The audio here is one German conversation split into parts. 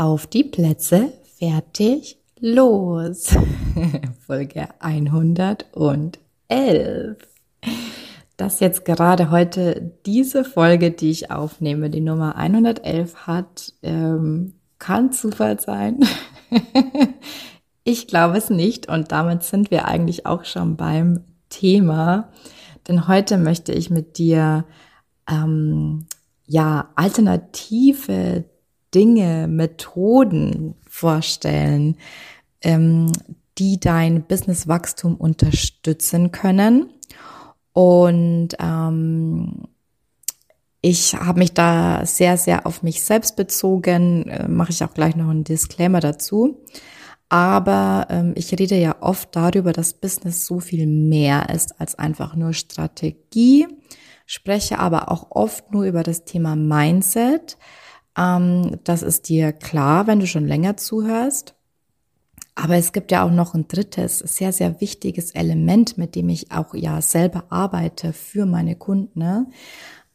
Auf die Plätze, fertig, los. Folge 111. Dass jetzt gerade heute diese Folge, die ich aufnehme, die Nummer 111 hat, ähm, kann Zufall sein. ich glaube es nicht und damit sind wir eigentlich auch schon beim Thema. Denn heute möchte ich mit dir ähm, ja alternative Dinge, Methoden vorstellen, ähm, die dein Businesswachstum unterstützen können. Und ähm, ich habe mich da sehr, sehr auf mich selbst bezogen, äh, mache ich auch gleich noch einen Disclaimer dazu. Aber ähm, ich rede ja oft darüber, dass Business so viel mehr ist als einfach nur Strategie, spreche aber auch oft nur über das Thema Mindset, ähm, das ist dir klar, wenn du schon länger zuhörst. Aber es gibt ja auch noch ein drittes, sehr, sehr wichtiges Element, mit dem ich auch ja selber arbeite für meine Kunden. Ne?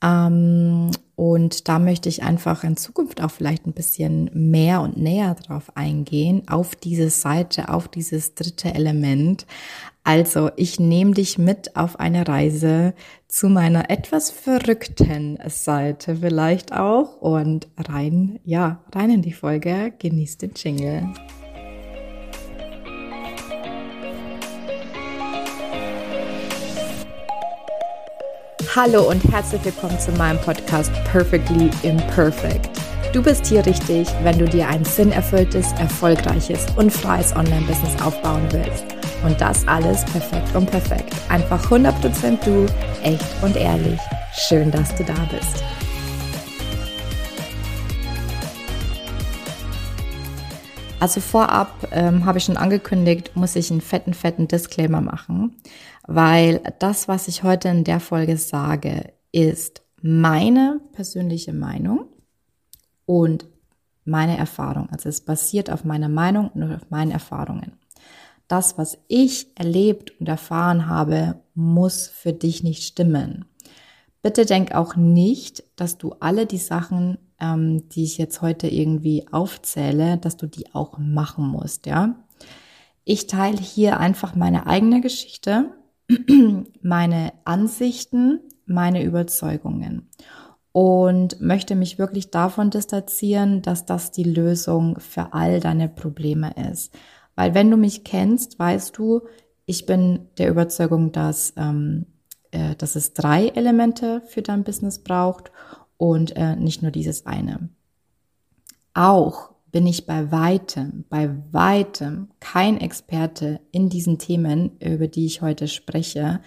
Ähm, und da möchte ich einfach in Zukunft auch vielleicht ein bisschen mehr und näher drauf eingehen, auf diese Seite, auf dieses dritte Element. Also ich nehme dich mit auf eine Reise zu meiner etwas verrückten Seite vielleicht auch und rein, ja, rein in die Folge. Genießt den Jingle. Hallo und herzlich willkommen zu meinem Podcast Perfectly Imperfect. Du bist hier richtig, wenn du dir ein sinnerfülltes, erfolgreiches und freies Online-Business aufbauen willst. Und das alles perfekt und perfekt. Einfach 100% du, echt und ehrlich. Schön, dass du da bist. Also vorab ähm, habe ich schon angekündigt, muss ich einen fetten, fetten Disclaimer machen weil das, was ich heute in der Folge sage, ist meine persönliche Meinung und meine Erfahrung. Also es basiert auf meiner Meinung und auf meinen Erfahrungen. Das, was ich erlebt und erfahren habe, muss für dich nicht stimmen. Bitte denk auch nicht, dass du alle die Sachen, ähm, die ich jetzt heute irgendwie aufzähle, dass du die auch machen musst, ja. Ich teile hier einfach meine eigene Geschichte meine Ansichten, meine Überzeugungen und möchte mich wirklich davon distanzieren, dass das die Lösung für all deine Probleme ist. Weil wenn du mich kennst, weißt du, ich bin der Überzeugung, dass, ähm, äh, dass es drei Elemente für dein Business braucht und äh, nicht nur dieses eine. Auch bin ich bei weitem, bei weitem kein Experte in diesen Themen, über die ich heute spreche.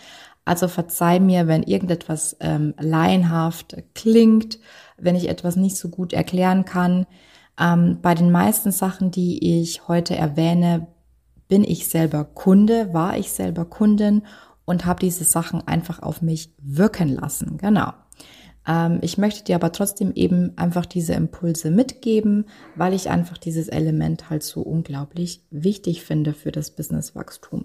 Also verzeih mir, wenn irgendetwas ähm, laienhaft klingt, wenn ich etwas nicht so gut erklären kann. Ähm, bei den meisten Sachen, die ich heute erwähne, bin ich selber Kunde, war ich selber Kundin und habe diese Sachen einfach auf mich wirken lassen. Genau. Ähm, ich möchte dir aber trotzdem eben einfach diese Impulse mitgeben, weil ich einfach dieses Element halt so unglaublich wichtig finde für das Businesswachstum.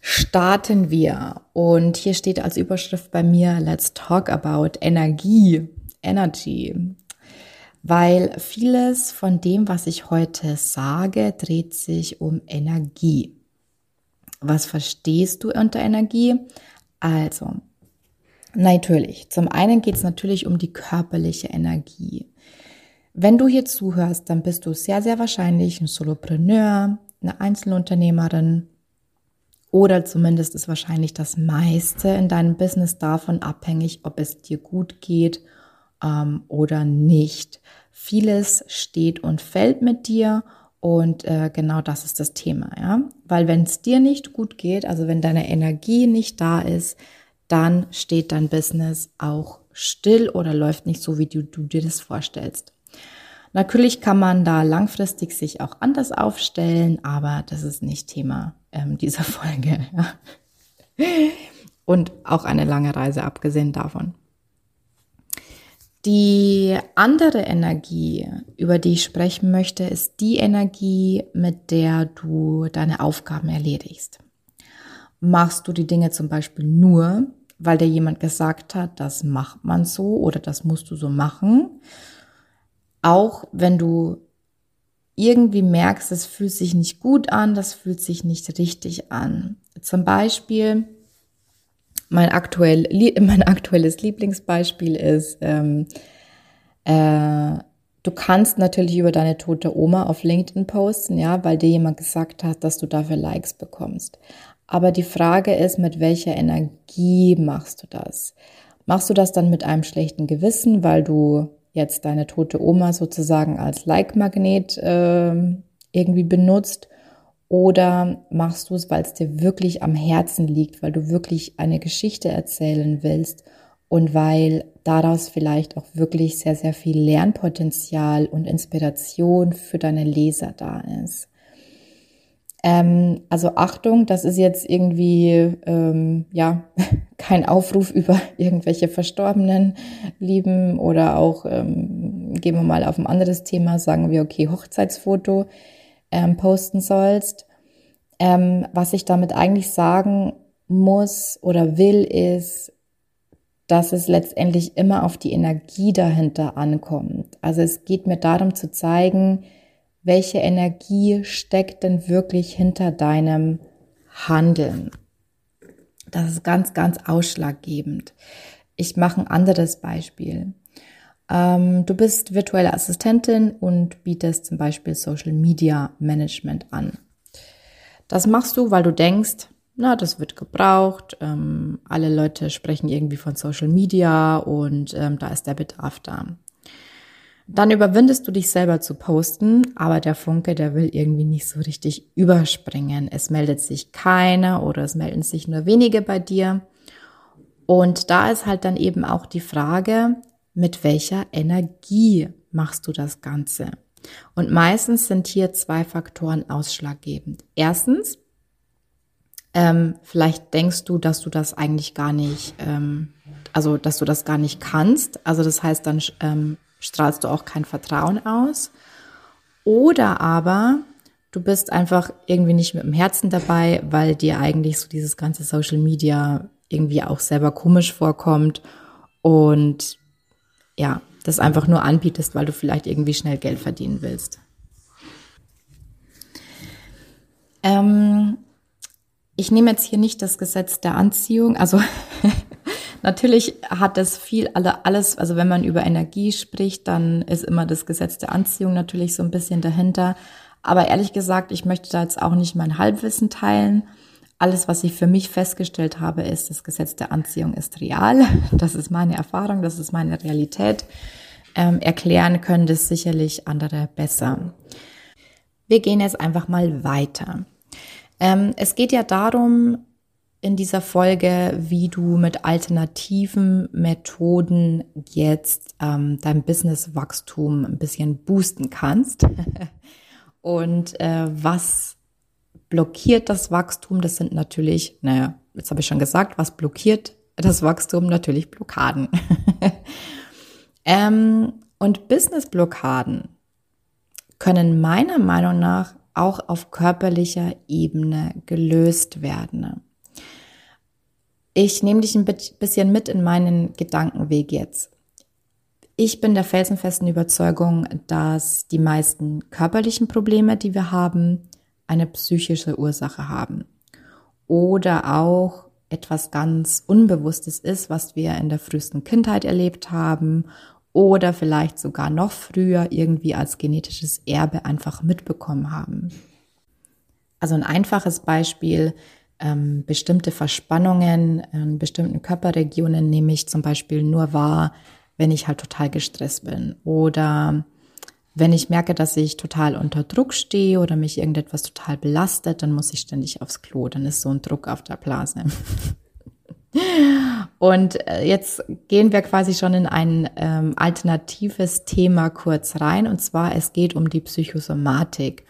Starten wir. Und hier steht als Überschrift bei mir, let's talk about Energie, Energy. Weil vieles von dem, was ich heute sage, dreht sich um Energie. Was verstehst du unter Energie? Also, Natürlich. Zum einen geht es natürlich um die körperliche Energie. Wenn du hier zuhörst, dann bist du sehr, sehr wahrscheinlich ein Solopreneur, eine Einzelunternehmerin oder zumindest ist wahrscheinlich das meiste in deinem Business davon abhängig, ob es dir gut geht ähm, oder nicht. Vieles steht und fällt mit dir und äh, genau das ist das Thema, ja. Weil wenn es dir nicht gut geht, also wenn deine Energie nicht da ist, dann steht dein Business auch still oder läuft nicht so, wie du, du dir das vorstellst. Natürlich kann man da langfristig sich auch anders aufstellen, aber das ist nicht Thema ähm, dieser Folge. Ja. Und auch eine lange Reise abgesehen davon. Die andere Energie, über die ich sprechen möchte, ist die Energie, mit der du deine Aufgaben erledigst. Machst du die Dinge zum Beispiel nur, weil dir jemand gesagt hat, das macht man so oder das musst du so machen? auch wenn du irgendwie merkst, es fühlt sich nicht gut an, das fühlt sich nicht richtig an. Zum Beispiel, mein, aktuell, mein aktuelles Lieblingsbeispiel ist, ähm, äh, du kannst natürlich über deine tote Oma auf LinkedIn posten, ja, weil dir jemand gesagt hat, dass du dafür Likes bekommst. Aber die Frage ist, mit welcher Energie machst du das? Machst du das dann mit einem schlechten Gewissen, weil du jetzt deine tote Oma sozusagen als Like-Magnet äh, irgendwie benutzt? Oder machst du es, weil es dir wirklich am Herzen liegt, weil du wirklich eine Geschichte erzählen willst und weil daraus vielleicht auch wirklich sehr, sehr viel Lernpotenzial und Inspiration für deine Leser da ist? Ähm, also Achtung, das ist jetzt irgendwie ähm, ja kein Aufruf über irgendwelche Verstorbenen lieben oder auch ähm, gehen wir mal auf ein anderes Thema, sagen wir okay Hochzeitsfoto ähm, posten sollst. Ähm, was ich damit eigentlich sagen muss oder will, ist, dass es letztendlich immer auf die Energie dahinter ankommt. Also es geht mir darum zu zeigen, welche Energie steckt denn wirklich hinter deinem Handeln. Das ist ganz, ganz ausschlaggebend. Ich mache ein anderes Beispiel. Ähm, du bist virtuelle Assistentin und bietest zum Beispiel Social Media Management an. Das machst du, weil du denkst, na, das wird gebraucht, ähm, alle Leute sprechen irgendwie von Social Media und ähm, da ist der Bedarf da. Dann überwindest du dich selber zu posten, aber der Funke, der will irgendwie nicht so richtig überspringen. Es meldet sich keiner oder es melden sich nur wenige bei dir. Und da ist halt dann eben auch die Frage, mit welcher Energie machst du das Ganze? Und meistens sind hier zwei Faktoren ausschlaggebend. Erstens, ähm, vielleicht denkst du, dass du das eigentlich gar nicht, ähm, also dass du das gar nicht kannst. Also das heißt, dann ähm, strahlst du auch kein Vertrauen aus. Oder aber du bist einfach irgendwie nicht mit dem Herzen dabei, weil dir eigentlich so dieses ganze Social Media irgendwie auch selber komisch vorkommt und ja, das einfach nur anbietest, weil du vielleicht irgendwie schnell Geld verdienen willst. Ähm, ich nehme jetzt hier nicht das Gesetz der Anziehung, also Natürlich hat es viel, alles, also wenn man über Energie spricht, dann ist immer das Gesetz der Anziehung natürlich so ein bisschen dahinter. Aber ehrlich gesagt, ich möchte da jetzt auch nicht mein Halbwissen teilen. Alles, was ich für mich festgestellt habe, ist, das Gesetz der Anziehung ist real. Das ist meine Erfahrung, das ist meine Realität. Ähm, erklären können das sicherlich andere besser. Wir gehen jetzt einfach mal weiter. Ähm, es geht ja darum, in dieser Folge, wie du mit alternativen Methoden jetzt ähm, dein Businesswachstum ein bisschen boosten kannst. Und äh, was blockiert das Wachstum? Das sind natürlich, naja, jetzt habe ich schon gesagt, was blockiert das Wachstum? Natürlich Blockaden. ähm, und Businessblockaden können meiner Meinung nach auch auf körperlicher Ebene gelöst werden. Ich nehme dich ein bisschen mit in meinen Gedankenweg jetzt. Ich bin der felsenfesten Überzeugung, dass die meisten körperlichen Probleme, die wir haben, eine psychische Ursache haben. Oder auch etwas ganz Unbewusstes ist, was wir in der frühesten Kindheit erlebt haben oder vielleicht sogar noch früher irgendwie als genetisches Erbe einfach mitbekommen haben. Also ein einfaches Beispiel, ähm, bestimmte Verspannungen in bestimmten Körperregionen nehme ich zum Beispiel nur wahr, wenn ich halt total gestresst bin oder wenn ich merke, dass ich total unter Druck stehe oder mich irgendetwas total belastet, dann muss ich ständig aufs Klo. Dann ist so ein Druck auf der Blase. Und äh, jetzt gehen wir quasi schon in ein ähm, alternatives Thema kurz rein. Und zwar, es geht um die Psychosomatik,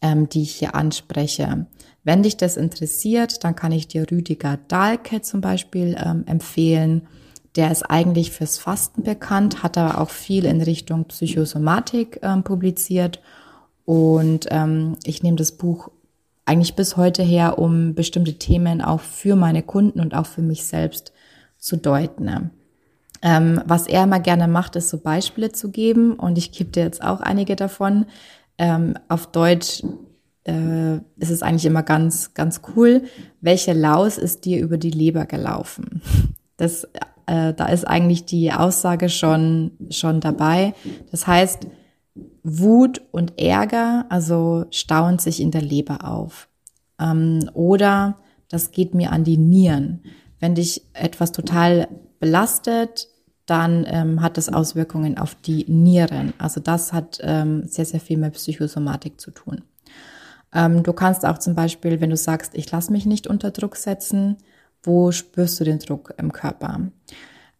ähm, die ich hier anspreche. Wenn dich das interessiert, dann kann ich dir Rüdiger Dahlke zum Beispiel ähm, empfehlen. Der ist eigentlich fürs Fasten bekannt, hat aber auch viel in Richtung Psychosomatik ähm, publiziert. Und ähm, ich nehme das Buch eigentlich bis heute her, um bestimmte Themen auch für meine Kunden und auch für mich selbst zu deuten. Ähm, was er immer gerne macht, ist so Beispiele zu geben und ich gebe dir jetzt auch einige davon. Ähm, auf Deutsch äh, ist es eigentlich immer ganz, ganz cool. Welche Laus ist dir über die Leber gelaufen? Das, äh, da ist eigentlich die Aussage schon, schon dabei. Das heißt, Wut und Ärger, also stauen sich in der Leber auf. Ähm, oder das geht mir an die Nieren. Wenn dich etwas total belastet, dann ähm, hat das Auswirkungen auf die Nieren. Also das hat ähm, sehr, sehr viel mit Psychosomatik zu tun. Ähm, du kannst auch zum Beispiel, wenn du sagst, ich lasse mich nicht unter Druck setzen, wo spürst du den Druck im Körper?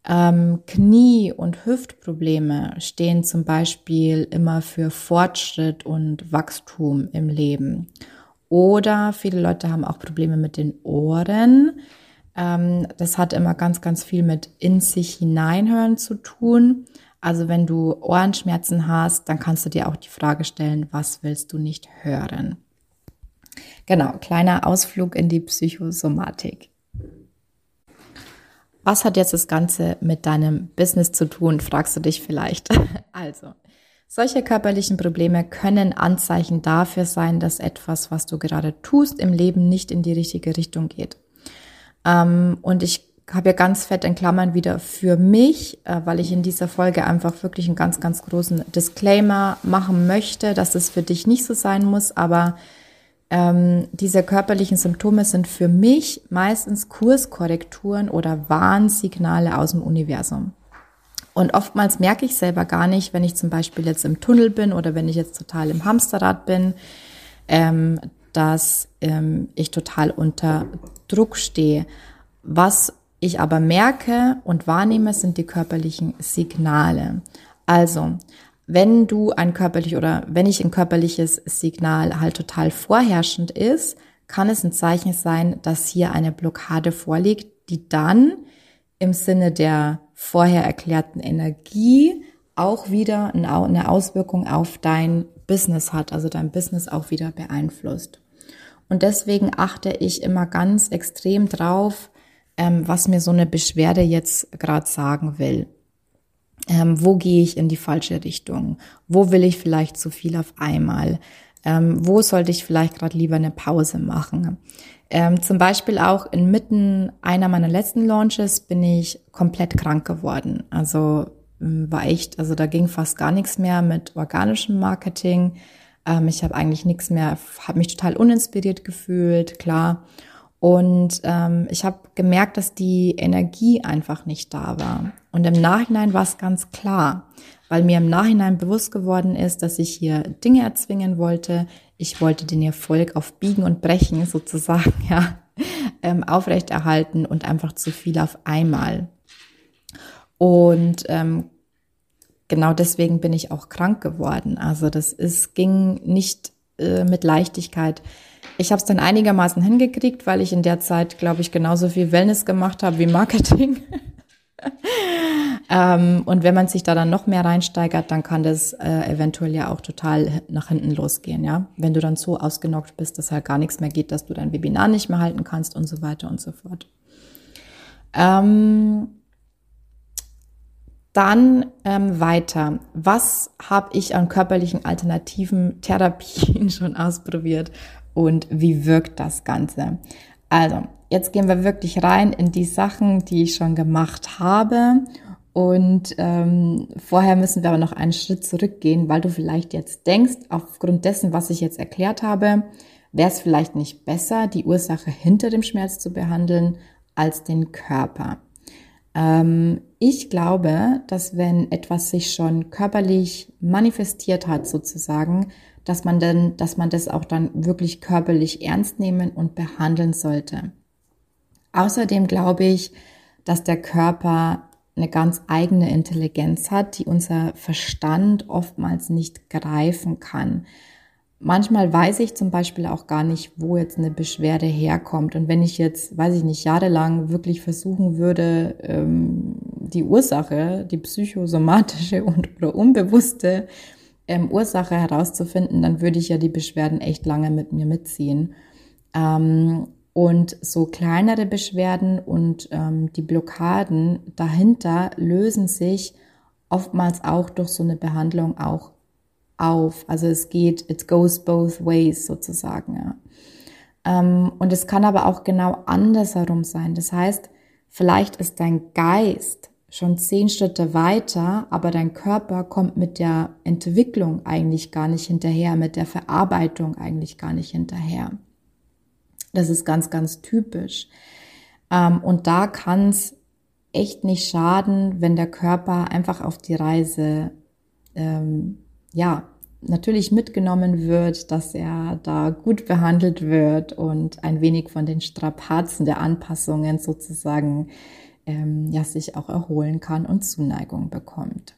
Ähm, Knie- und Hüftprobleme stehen zum Beispiel immer für Fortschritt und Wachstum im Leben. Oder viele Leute haben auch Probleme mit den Ohren. Ähm, das hat immer ganz, ganz viel mit in sich hineinhören zu tun. Also wenn du Ohrenschmerzen hast, dann kannst du dir auch die Frage stellen, was willst du nicht hören? Genau, kleiner Ausflug in die Psychosomatik. Was hat jetzt das Ganze mit deinem Business zu tun, fragst du dich vielleicht. Also, solche körperlichen Probleme können Anzeichen dafür sein, dass etwas, was du gerade tust, im Leben nicht in die richtige Richtung geht. Ähm, und ich habe ja ganz fett in Klammern wieder für mich, äh, weil ich in dieser Folge einfach wirklich einen ganz, ganz großen Disclaimer machen möchte, dass es für dich nicht so sein muss, aber ähm, diese körperlichen Symptome sind für mich meistens Kurskorrekturen oder Warnsignale aus dem Universum. Und oftmals merke ich selber gar nicht, wenn ich zum Beispiel jetzt im Tunnel bin oder wenn ich jetzt total im Hamsterrad bin, ähm, dass ähm, ich total unter Druck stehe. Was ich aber merke und wahrnehme, sind die körperlichen Signale. Also, wenn du ein körperlich oder wenn ich ein körperliches Signal halt total vorherrschend ist, kann es ein Zeichen sein, dass hier eine Blockade vorliegt, die dann im Sinne der vorher erklärten Energie auch wieder eine Auswirkung auf dein Business hat, also dein Business auch wieder beeinflusst. Und deswegen achte ich immer ganz extrem drauf, ähm, was mir so eine Beschwerde jetzt gerade sagen will. Ähm, wo gehe ich in die falsche Richtung? Wo will ich vielleicht zu viel auf einmal? Ähm, wo sollte ich vielleicht gerade lieber eine Pause machen? Ähm, zum Beispiel auch inmitten einer meiner letzten Launches bin ich komplett krank geworden. Also ähm, war echt, also da ging fast gar nichts mehr mit organischem Marketing. Ähm, ich habe eigentlich nichts mehr, habe mich total uninspiriert gefühlt, klar. Und ähm, ich habe gemerkt, dass die Energie einfach nicht da war. Und im Nachhinein war es ganz klar, weil mir im Nachhinein bewusst geworden ist, dass ich hier Dinge erzwingen wollte. Ich wollte den Erfolg auf Biegen und Brechen sozusagen, ja, ähm, aufrechterhalten und einfach zu viel auf einmal. Und ähm, genau deswegen bin ich auch krank geworden. Also das ist, ging nicht äh, mit Leichtigkeit ich habe es dann einigermaßen hingekriegt, weil ich in der Zeit, glaube ich, genauso viel Wellness gemacht habe wie Marketing. ähm, und wenn man sich da dann noch mehr reinsteigert, dann kann das äh, eventuell ja auch total nach hinten losgehen, ja. Wenn du dann so ausgenockt bist, dass halt gar nichts mehr geht, dass du dein Webinar nicht mehr halten kannst und so weiter und so fort. Ähm, dann ähm, weiter. Was habe ich an körperlichen alternativen Therapien schon ausprobiert und wie wirkt das Ganze. Also, jetzt gehen wir wirklich rein in die Sachen, die ich schon gemacht habe. Und ähm, vorher müssen wir aber noch einen Schritt zurückgehen, weil du vielleicht jetzt denkst, aufgrund dessen, was ich jetzt erklärt habe, wäre es vielleicht nicht besser, die Ursache hinter dem Schmerz zu behandeln, als den Körper. Ähm, ich glaube, dass wenn etwas sich schon körperlich manifestiert hat, sozusagen, dass man denn, dass man das auch dann wirklich körperlich ernst nehmen und behandeln sollte. Außerdem glaube ich, dass der Körper eine ganz eigene Intelligenz hat, die unser Verstand oftmals nicht greifen kann. Manchmal weiß ich zum Beispiel auch gar nicht, wo jetzt eine Beschwerde herkommt. Und wenn ich jetzt, weiß ich nicht, jahrelang wirklich versuchen würde, ähm, die Ursache, die psychosomatische und oder unbewusste ähm, Ursache herauszufinden, dann würde ich ja die Beschwerden echt lange mit mir mitziehen. Ähm, Und so kleinere Beschwerden und ähm, die Blockaden dahinter lösen sich oftmals auch durch so eine Behandlung auch auf. Also es geht, it goes both ways sozusagen. Ja. Ähm, und es kann aber auch genau andersherum sein. Das heißt, vielleicht ist dein Geist schon zehn Schritte weiter, aber dein Körper kommt mit der Entwicklung eigentlich gar nicht hinterher, mit der Verarbeitung eigentlich gar nicht hinterher. Das ist ganz, ganz typisch. Ähm, und da kann es echt nicht schaden, wenn der Körper einfach auf die Reise, ähm, ja, natürlich mitgenommen wird, dass er da gut behandelt wird und ein wenig von den Strapazen der Anpassungen sozusagen ähm, ja sich auch erholen kann und Zuneigung bekommt.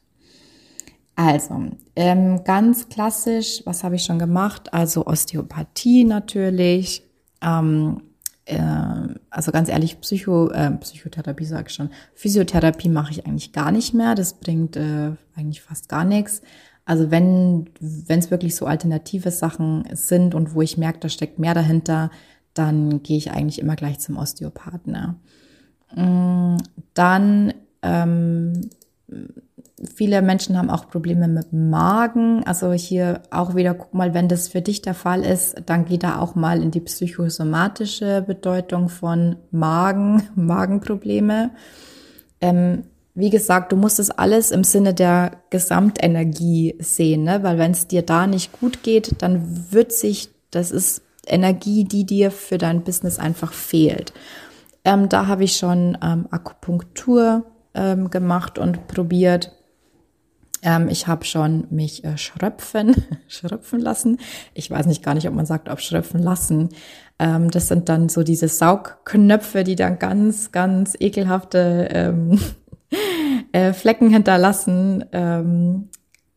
Also, ähm, ganz klassisch, was habe ich schon gemacht? Also Osteopathie natürlich. Ähm, äh, also ganz ehrlich, Psycho, äh, Psychotherapie sage ich schon. Physiotherapie mache ich eigentlich gar nicht mehr. Das bringt äh, eigentlich fast gar nichts. Also wenn es wirklich so alternative Sachen sind und wo ich merke, da steckt mehr dahinter, dann gehe ich eigentlich immer gleich zum Osteopathen. Ne? Dann ähm, viele Menschen haben auch Probleme mit Magen. Also hier auch wieder, guck mal, wenn das für dich der Fall ist, dann geh da auch mal in die psychosomatische Bedeutung von Magen, Magenprobleme. Ähm, wie gesagt, du musst es alles im Sinne der Gesamtenergie sehen, ne? weil wenn es dir da nicht gut geht, dann wird sich, das ist Energie, die dir für dein Business einfach fehlt. Ähm, da habe ich schon ähm, Akupunktur ähm, gemacht und probiert. Ähm, ich habe schon mich äh, schröpfen, schröpfen lassen. Ich weiß nicht gar nicht, ob man sagt, ob schröpfen lassen. Ähm, das sind dann so diese Saugknöpfe, die dann ganz, ganz ekelhafte ähm, äh, Flecken hinterlassen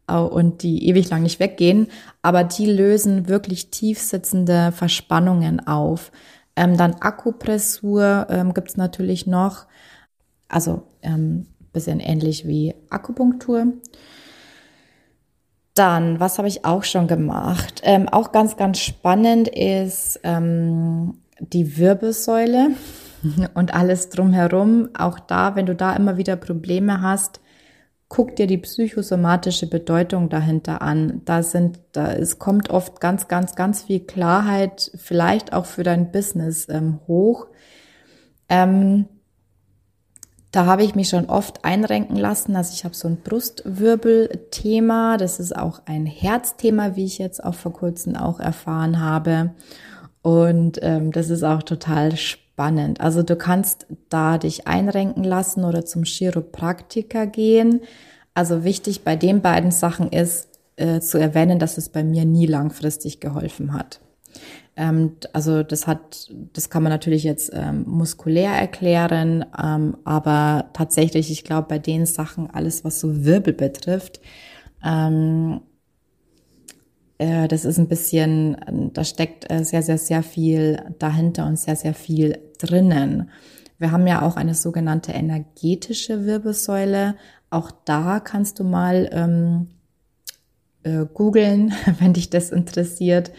und die ewig lang nicht weggehen. Aber die lösen wirklich tief sitzende Verspannungen auf. Ähm, dann Akupressur ähm, gibt es natürlich noch. Also ähm, bisschen ähnlich wie Akupunktur. Dann, was habe ich auch schon gemacht? Ähm, auch ganz, ganz spannend ist ähm, die Wirbelsäule und alles drumherum. Auch da, wenn du da immer wieder Probleme hast, guck dir die psychosomatische Bedeutung dahinter an. Da sind, da es kommt oft ganz, ganz, ganz viel Klarheit, vielleicht auch für dein Business ähm, hoch. Ähm, da habe ich mich schon oft einrenken lassen. Also ich habe so ein Brustwirbelthema. Das ist auch ein Herzthema, wie ich jetzt auch vor kurzem auch erfahren habe. Und ähm, das ist auch total spannend. Also du kannst da dich einrenken lassen oder zum Chiropraktiker gehen. Also wichtig bei den beiden Sachen ist äh, zu erwähnen, dass es bei mir nie langfristig geholfen hat. Ähm, also das hat, das kann man natürlich jetzt ähm, muskulär erklären, ähm, aber tatsächlich, ich glaube, bei den Sachen, alles was so Wirbel betrifft, ähm, äh, das ist ein bisschen, da steckt äh, sehr, sehr, sehr viel dahinter und sehr, sehr viel drinnen. Wir haben ja auch eine sogenannte energetische Wirbelsäule. Auch da kannst du mal ähm, äh, googeln, wenn dich das interessiert,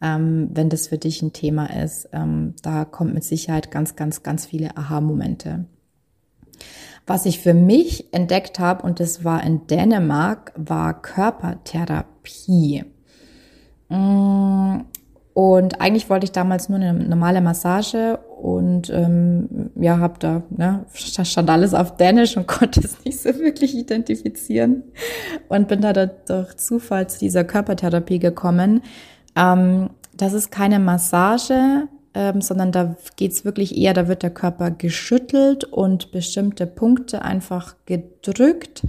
ähm, wenn das für dich ein Thema ist. Ähm, da kommt mit Sicherheit ganz, ganz, ganz viele Aha-Momente. Was ich für mich entdeckt habe, und das war in Dänemark, war Körpertherapie. Mm, und eigentlich wollte ich damals nur eine normale Massage und ähm, ja, habe da, ne, stand alles auf Dänisch und konnte es nicht so wirklich identifizieren und bin da durch Zufall zu dieser Körpertherapie gekommen. Ähm, das ist keine Massage, ähm, sondern da geht's wirklich eher, da wird der Körper geschüttelt und bestimmte Punkte einfach gedrückt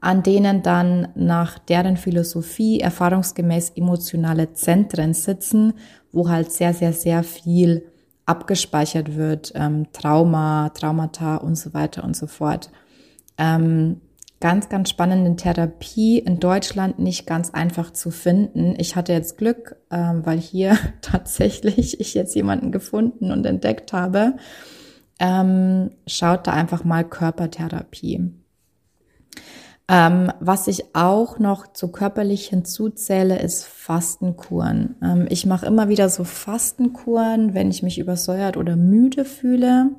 an denen dann nach deren Philosophie erfahrungsgemäß emotionale Zentren sitzen, wo halt sehr, sehr, sehr viel abgespeichert wird, ähm, Trauma, Traumata und so weiter und so fort. Ähm, ganz, ganz spannende Therapie in Deutschland nicht ganz einfach zu finden. Ich hatte jetzt Glück, ähm, weil hier tatsächlich ich jetzt jemanden gefunden und entdeckt habe. Ähm, schaut da einfach mal Körpertherapie. Ähm, was ich auch noch zu körperlich hinzuzähle, ist Fastenkuren. Ähm, ich mache immer wieder so Fastenkuren, wenn ich mich übersäuert oder müde fühle,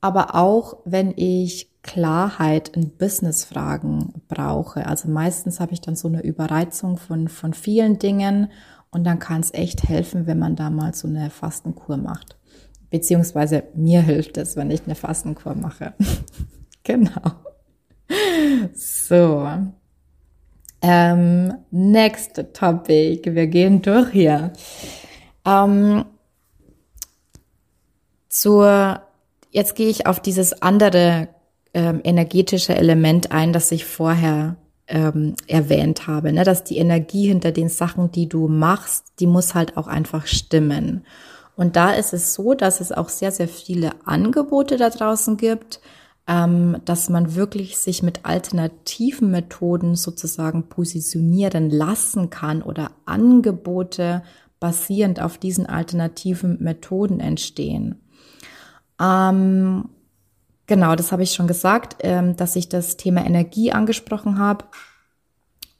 aber auch wenn ich Klarheit in Businessfragen brauche. Also meistens habe ich dann so eine Überreizung von, von vielen Dingen und dann kann es echt helfen, wenn man da mal so eine Fastenkur macht. Beziehungsweise mir hilft es, wenn ich eine Fastenkur mache. genau. So. Ähm, next topic. Wir gehen durch hier. Ähm, zur, jetzt gehe ich auf dieses andere ähm, energetische Element ein, das ich vorher ähm, erwähnt habe, ne? dass die Energie hinter den Sachen, die du machst, die muss halt auch einfach stimmen. Und da ist es so, dass es auch sehr, sehr viele Angebote da draußen gibt, dass man wirklich sich mit alternativen Methoden sozusagen positionieren lassen kann oder Angebote basierend auf diesen alternativen Methoden entstehen. Ähm, genau, das habe ich schon gesagt, ähm, dass ich das Thema Energie angesprochen habe.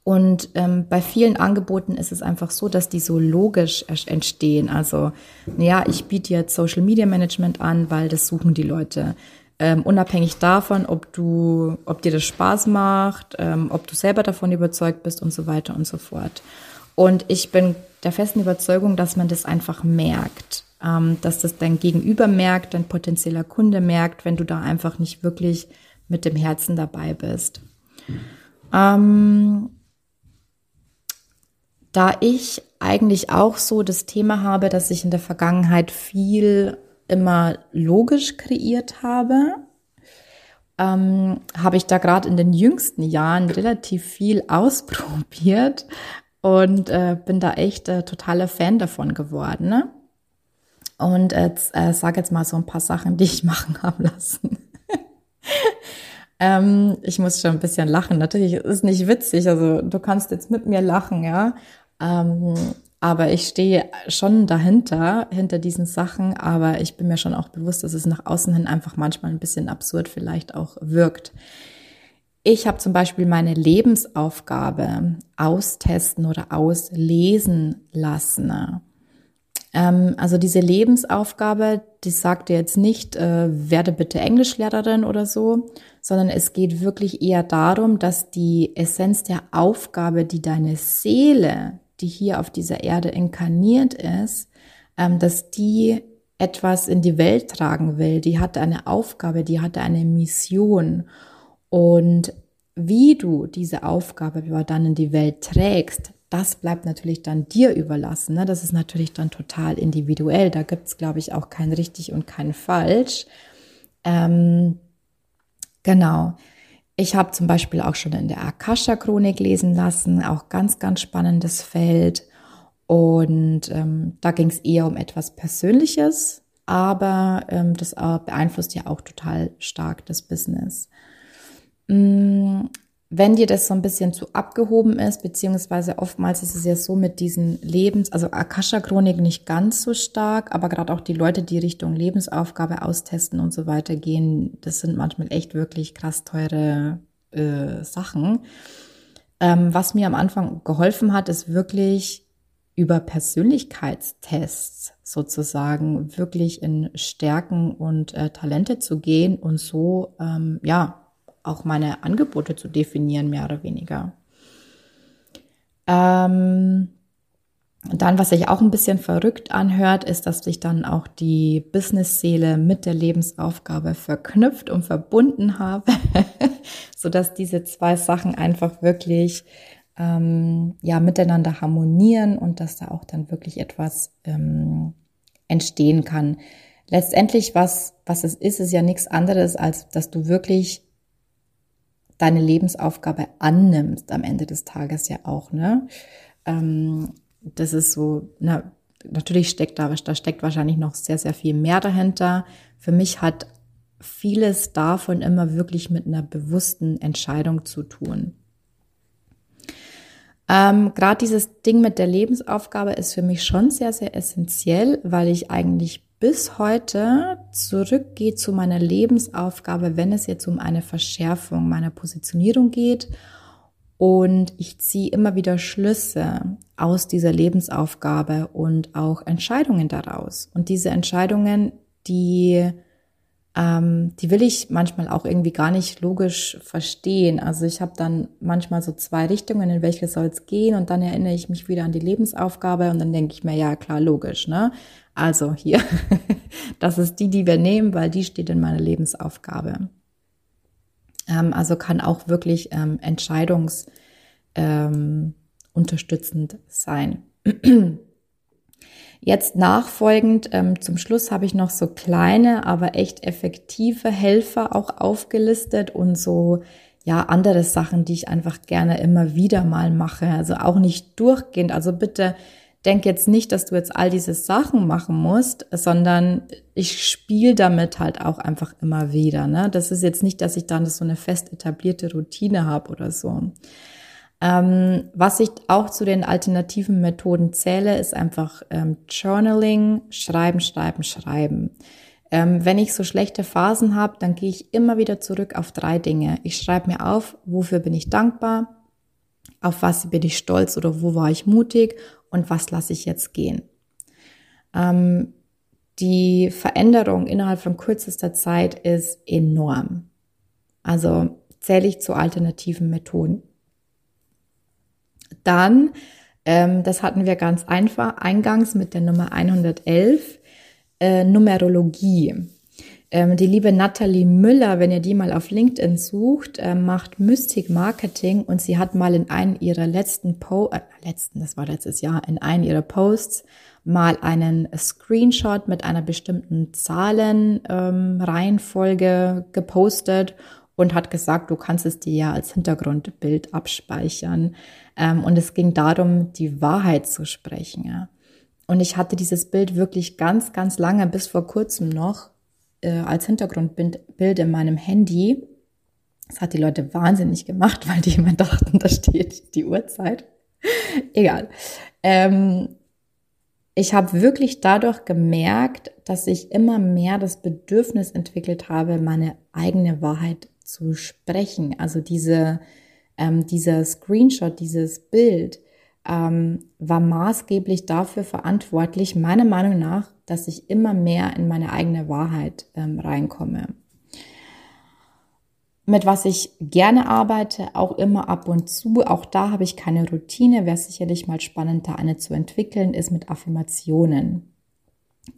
Und ähm, bei vielen Angeboten ist es einfach so, dass die so logisch entstehen. Also, ja, ich biete jetzt Social Media Management an, weil das suchen die Leute. Ähm, unabhängig davon, ob du, ob dir das Spaß macht, ähm, ob du selber davon überzeugt bist und so weiter und so fort. Und ich bin der festen Überzeugung, dass man das einfach merkt, ähm, dass das dein Gegenüber merkt, dein potenzieller Kunde merkt, wenn du da einfach nicht wirklich mit dem Herzen dabei bist. Ähm, da ich eigentlich auch so das Thema habe, dass ich in der Vergangenheit viel immer logisch kreiert habe, ähm, habe ich da gerade in den jüngsten Jahren relativ viel ausprobiert und äh, bin da echt äh, totaler Fan davon geworden. Ne? Und jetzt äh, sage jetzt mal so ein paar Sachen, die ich machen habe lassen. ähm, ich muss schon ein bisschen lachen. Natürlich ist nicht witzig, also du kannst jetzt mit mir lachen, ja. Ähm, aber ich stehe schon dahinter, hinter diesen Sachen, aber ich bin mir schon auch bewusst, dass es nach außen hin einfach manchmal ein bisschen absurd vielleicht auch wirkt. Ich habe zum Beispiel meine Lebensaufgabe austesten oder auslesen lassen. Ähm, also diese Lebensaufgabe, die sagt dir jetzt nicht, äh, werde bitte Englischlehrerin oder so, sondern es geht wirklich eher darum, dass die Essenz der Aufgabe, die deine Seele die hier auf dieser Erde inkarniert ist, ähm, dass die etwas in die Welt tragen will. Die hatte eine Aufgabe, die hatte eine Mission. Und wie du diese Aufgabe dann in die Welt trägst, das bleibt natürlich dann dir überlassen. Ne? Das ist natürlich dann total individuell. Da gibt es, glaube ich, auch kein richtig und kein falsch. Ähm, genau. Ich habe zum Beispiel auch schon in der Akasha-Chronik lesen lassen, auch ganz, ganz spannendes Feld. Und ähm, da ging es eher um etwas Persönliches, aber ähm, das beeinflusst ja auch total stark das Business. Wenn dir das so ein bisschen zu abgehoben ist, beziehungsweise oftmals ist es ja so mit diesen Lebens, also Akasha-Chronik nicht ganz so stark, aber gerade auch die Leute, die Richtung Lebensaufgabe austesten und so weiter gehen, das sind manchmal echt wirklich krass teure äh, Sachen. Ähm, was mir am Anfang geholfen hat, ist wirklich über Persönlichkeitstests sozusagen wirklich in Stärken und äh, Talente zu gehen und so, ähm, ja, auch meine Angebote zu definieren, mehr oder weniger. Ähm, dann, was sich auch ein bisschen verrückt anhört, ist, dass sich dann auch die Business-Seele mit der Lebensaufgabe verknüpft und verbunden habe, so dass diese zwei Sachen einfach wirklich ähm, ja miteinander harmonieren und dass da auch dann wirklich etwas ähm, entstehen kann. Letztendlich, was, was es ist, ist ja nichts anderes, als dass du wirklich deine Lebensaufgabe annimmst am Ende des Tages ja auch, ne? Ähm, das ist so, na, natürlich steckt da, da steckt wahrscheinlich noch sehr, sehr viel mehr dahinter. Für mich hat vieles davon immer wirklich mit einer bewussten Entscheidung zu tun. Ähm, Gerade dieses Ding mit der Lebensaufgabe ist für mich schon sehr, sehr essentiell, weil ich eigentlich bis heute zurückgehe zu meiner Lebensaufgabe, wenn es jetzt um eine Verschärfung meiner Positionierung geht. Und ich ziehe immer wieder Schlüsse aus dieser Lebensaufgabe und auch Entscheidungen daraus. Und diese Entscheidungen, die ähm, die will ich manchmal auch irgendwie gar nicht logisch verstehen. Also ich habe dann manchmal so zwei Richtungen, in welche soll es gehen und dann erinnere ich mich wieder an die Lebensaufgabe und dann denke ich mir, ja klar, logisch, ne? Also hier, das ist die, die wir nehmen, weil die steht in meiner Lebensaufgabe. Ähm, also kann auch wirklich ähm, entscheidungsunterstützend ähm, sein. Jetzt nachfolgend ähm, zum Schluss habe ich noch so kleine, aber echt effektive Helfer auch aufgelistet und so ja andere Sachen, die ich einfach gerne immer wieder mal mache. Also auch nicht durchgehend. Also bitte denk jetzt nicht, dass du jetzt all diese Sachen machen musst, sondern ich spiele damit halt auch einfach immer wieder. Ne? Das ist jetzt nicht, dass ich dann so eine fest etablierte Routine habe oder so. Ähm, was ich auch zu den alternativen Methoden zähle, ist einfach ähm, Journaling, Schreiben, Schreiben, Schreiben. Ähm, wenn ich so schlechte Phasen habe, dann gehe ich immer wieder zurück auf drei Dinge. Ich schreibe mir auf, wofür bin ich dankbar, auf was bin ich stolz oder wo war ich mutig und was lasse ich jetzt gehen. Ähm, die Veränderung innerhalb von kürzester Zeit ist enorm. Also zähle ich zu alternativen Methoden. Dann, ähm, das hatten wir ganz einfach eingangs mit der Nummer 111, äh, Numerologie. Ähm, die liebe Natalie Müller, wenn ihr die mal auf LinkedIn sucht, äh, macht Mystic Marketing und sie hat mal in einem ihrer letzten Po, äh, letzten, das war letztes Jahr, in einem ihrer Posts mal einen Screenshot mit einer bestimmten Zahlenreihenfolge ähm, gepostet und hat gesagt, du kannst es dir ja als Hintergrundbild abspeichern. Ähm, und es ging darum, die Wahrheit zu sprechen. Ja. Und ich hatte dieses Bild wirklich ganz, ganz lange, bis vor kurzem noch, äh, als Hintergrundbild in meinem Handy. Das hat die Leute wahnsinnig gemacht, weil die immer dachten, da steht die Uhrzeit. Egal. Ähm, ich habe wirklich dadurch gemerkt, dass ich immer mehr das Bedürfnis entwickelt habe, meine eigene Wahrheit zu sprechen. Also diese, ähm, dieser Screenshot, dieses Bild ähm, war maßgeblich dafür verantwortlich, meiner Meinung nach, dass ich immer mehr in meine eigene Wahrheit ähm, reinkomme. Mit was ich gerne arbeite, auch immer ab und zu, auch da habe ich keine Routine, wäre sicherlich mal spannend, da eine zu entwickeln, ist mit Affirmationen.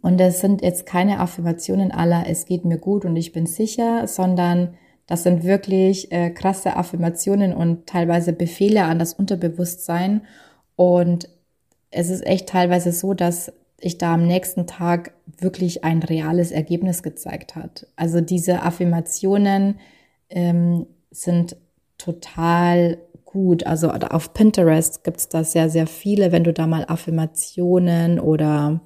Und das sind jetzt keine Affirmationen aller, es geht mir gut und ich bin sicher, sondern das sind wirklich äh, krasse Affirmationen und teilweise Befehle an das Unterbewusstsein. Und es ist echt teilweise so, dass ich da am nächsten Tag wirklich ein reales Ergebnis gezeigt hat. Also diese Affirmationen ähm, sind total gut. Also auf Pinterest gibt es da sehr, sehr viele. Wenn du da mal Affirmationen oder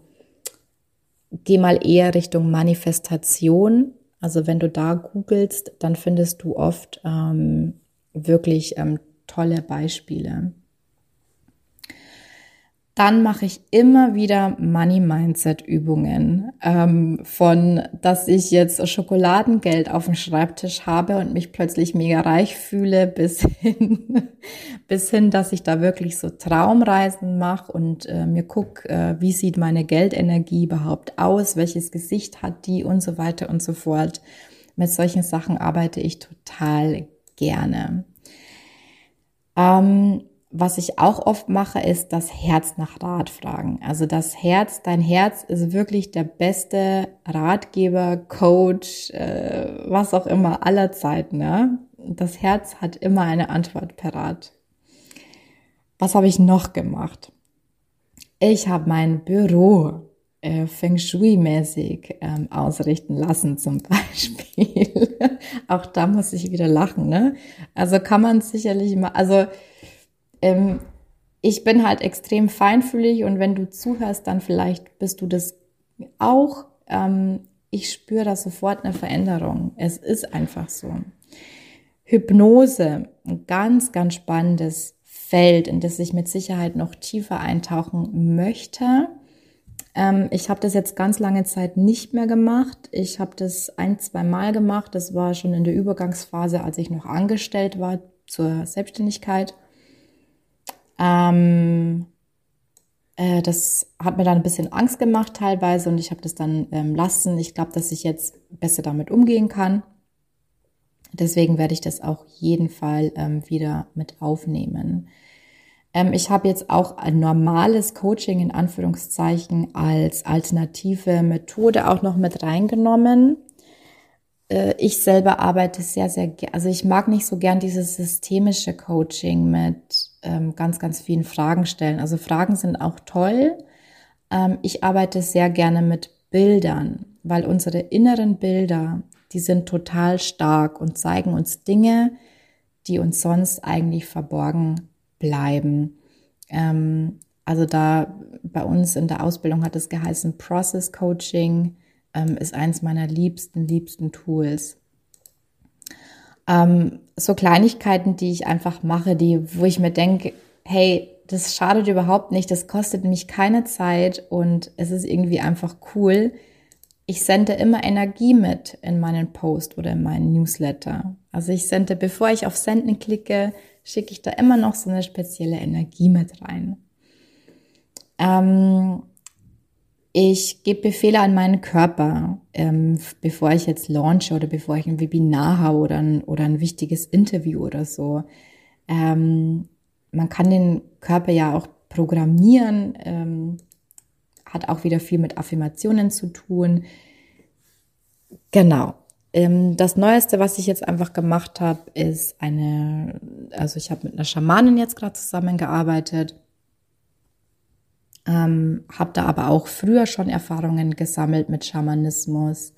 geh mal eher Richtung Manifestation also wenn du da googelst, dann findest du oft ähm, wirklich ähm, tolle Beispiele. Dann mache ich immer wieder Money Mindset Übungen. Ähm, von, dass ich jetzt Schokoladengeld auf dem Schreibtisch habe und mich plötzlich mega reich fühle, bis hin, bis hin, dass ich da wirklich so Traumreisen mache und äh, mir gucke, äh, wie sieht meine Geldenergie überhaupt aus, welches Gesicht hat die und so weiter und so fort. Mit solchen Sachen arbeite ich total gerne. Ähm, was ich auch oft mache, ist das Herz nach Rat fragen. Also das Herz, dein Herz ist wirklich der beste Ratgeber, Coach, äh, was auch immer aller Zeiten. Ne? Das Herz hat immer eine Antwort parat. Was habe ich noch gemacht? Ich habe mein Büro äh, Feng Shui-mäßig ähm, ausrichten lassen zum Beispiel. auch da muss ich wieder lachen. Ne? Also kann man sicherlich mal, also ähm, ich bin halt extrem feinfühlig und wenn du zuhörst, dann vielleicht bist du das auch. Ähm, ich spüre da sofort eine Veränderung. Es ist einfach so. Hypnose, ein ganz, ganz spannendes Feld, in das ich mit Sicherheit noch tiefer eintauchen möchte. Ähm, ich habe das jetzt ganz lange Zeit nicht mehr gemacht. Ich habe das ein, zwei Mal gemacht. Das war schon in der Übergangsphase, als ich noch angestellt war zur Selbstständigkeit. Ähm, äh, das hat mir dann ein bisschen Angst gemacht teilweise und ich habe das dann ähm, lassen. Ich glaube, dass ich jetzt besser damit umgehen kann. Deswegen werde ich das auch jeden Fall ähm, wieder mit aufnehmen. Ähm, ich habe jetzt auch ein normales Coaching in Anführungszeichen als alternative Methode auch noch mit reingenommen. Äh, ich selber arbeite sehr, sehr, also ich mag nicht so gern dieses systemische Coaching mit ähm, ganz, ganz vielen Fragen stellen. Also Fragen sind auch toll. Ähm, ich arbeite sehr gerne mit Bildern, weil unsere inneren Bilder, die sind total stark und zeigen uns Dinge, die uns sonst eigentlich verborgen bleiben. Ähm, also da bei uns in der Ausbildung hat es geheißen, Process Coaching ähm, ist eins meiner liebsten, liebsten Tools. Ähm, so Kleinigkeiten, die ich einfach mache, die, wo ich mir denke, hey, das schadet überhaupt nicht, das kostet mich keine Zeit und es ist irgendwie einfach cool, ich sende immer Energie mit in meinen Post oder in meinen Newsletter. Also ich sende, bevor ich auf Senden klicke, schicke ich da immer noch so eine spezielle Energie mit rein. Ähm, ich gebe Befehle an meinen Körper, ähm, bevor ich jetzt launche oder bevor ich ein Webinar habe oder ein, oder ein wichtiges Interview oder so. Ähm, man kann den Körper ja auch programmieren. Ähm, hat auch wieder viel mit Affirmationen zu tun. Genau. Ähm, das Neueste, was ich jetzt einfach gemacht habe, ist eine, also ich habe mit einer Schamanin jetzt gerade zusammengearbeitet, ähm, habe da aber auch früher schon Erfahrungen gesammelt mit Schamanismus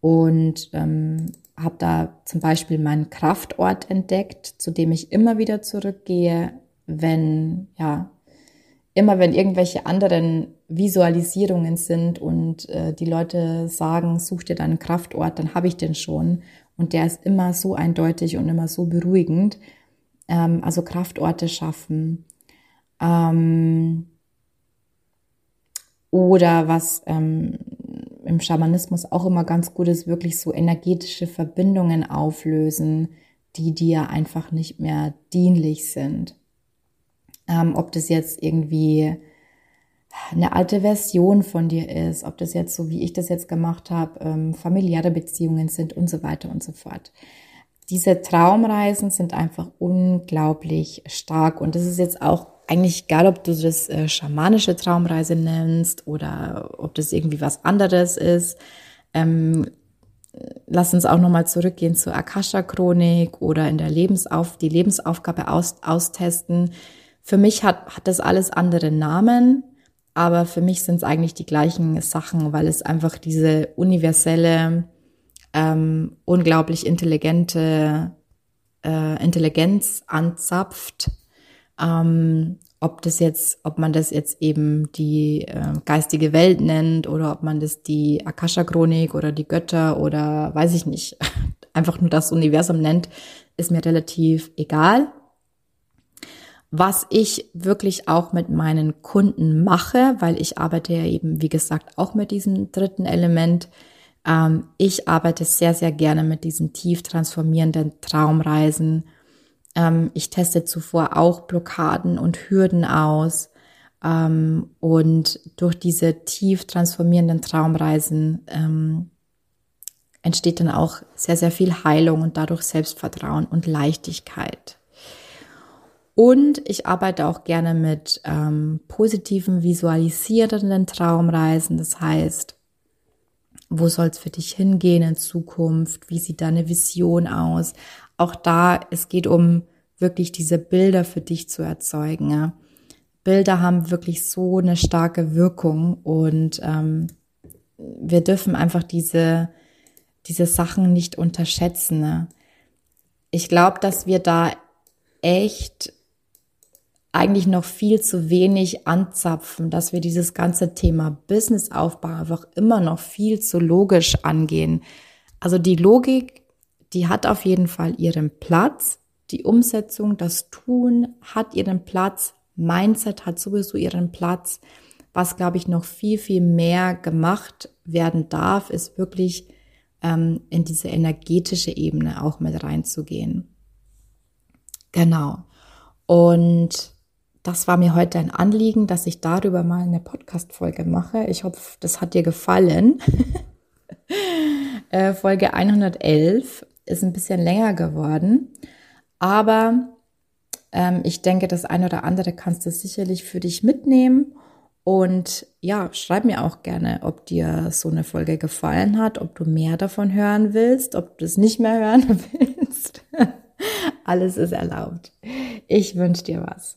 und ähm, habe da zum Beispiel meinen Kraftort entdeckt, zu dem ich immer wieder zurückgehe, wenn ja immer wenn irgendwelche anderen Visualisierungen sind und äh, die Leute sagen, such dir deinen Kraftort, dann habe ich den schon. Und der ist immer so eindeutig und immer so beruhigend. Ähm, also Kraftorte schaffen. Ähm, oder was ähm, im Schamanismus auch immer ganz gut ist, wirklich so energetische Verbindungen auflösen, die dir einfach nicht mehr dienlich sind. Ähm, ob das jetzt irgendwie eine alte Version von dir ist, ob das jetzt so, wie ich das jetzt gemacht habe, ähm, familiäre Beziehungen sind und so weiter und so fort. Diese Traumreisen sind einfach unglaublich stark und das ist jetzt auch eigentlich egal, ob du das äh, schamanische Traumreise nennst oder ob das irgendwie was anderes ist. Ähm, lass uns auch nochmal zurückgehen zur Akasha-Chronik oder in der Lebensauf die Lebensaufgabe aus, austesten. Für mich hat, hat das alles andere Namen, aber für mich sind es eigentlich die gleichen Sachen, weil es einfach diese universelle, ähm, unglaublich intelligente äh, Intelligenz anzapft. Ähm, ob das jetzt, ob man das jetzt eben die äh, geistige Welt nennt oder ob man das die Akasha-Chronik oder die Götter oder weiß ich nicht, einfach nur das Universum nennt, ist mir relativ egal was ich wirklich auch mit meinen Kunden mache, weil ich arbeite ja eben, wie gesagt, auch mit diesem dritten Element. Ähm, ich arbeite sehr, sehr gerne mit diesen tief transformierenden Traumreisen. Ähm, ich teste zuvor auch Blockaden und Hürden aus. Ähm, und durch diese tief transformierenden Traumreisen ähm, entsteht dann auch sehr, sehr viel Heilung und dadurch Selbstvertrauen und Leichtigkeit. Und ich arbeite auch gerne mit ähm, positiven, visualisierenden Traumreisen. Das heißt, wo soll es für dich hingehen in Zukunft? Wie sieht deine Vision aus? Auch da, es geht um wirklich diese Bilder für dich zu erzeugen. Ja? Bilder haben wirklich so eine starke Wirkung und ähm, wir dürfen einfach diese, diese Sachen nicht unterschätzen. Ne? Ich glaube, dass wir da echt eigentlich noch viel zu wenig anzapfen, dass wir dieses ganze Thema Businessaufbau einfach immer noch viel zu logisch angehen. Also die Logik, die hat auf jeden Fall ihren Platz. Die Umsetzung, das Tun hat ihren Platz. Mindset hat sowieso ihren Platz. was, glaube ich, noch viel, viel mehr gemacht werden darf, ist wirklich ähm, in diese energetische Ebene auch mit reinzugehen. Genau. Und das war mir heute ein Anliegen, dass ich darüber mal eine Podcast-Folge mache. Ich hoffe, das hat dir gefallen. äh, Folge 111 ist ein bisschen länger geworden, aber ähm, ich denke, das eine oder andere kannst du sicherlich für dich mitnehmen. Und ja, schreib mir auch gerne, ob dir so eine Folge gefallen hat, ob du mehr davon hören willst, ob du es nicht mehr hören willst. Alles ist erlaubt. Ich wünsche dir was.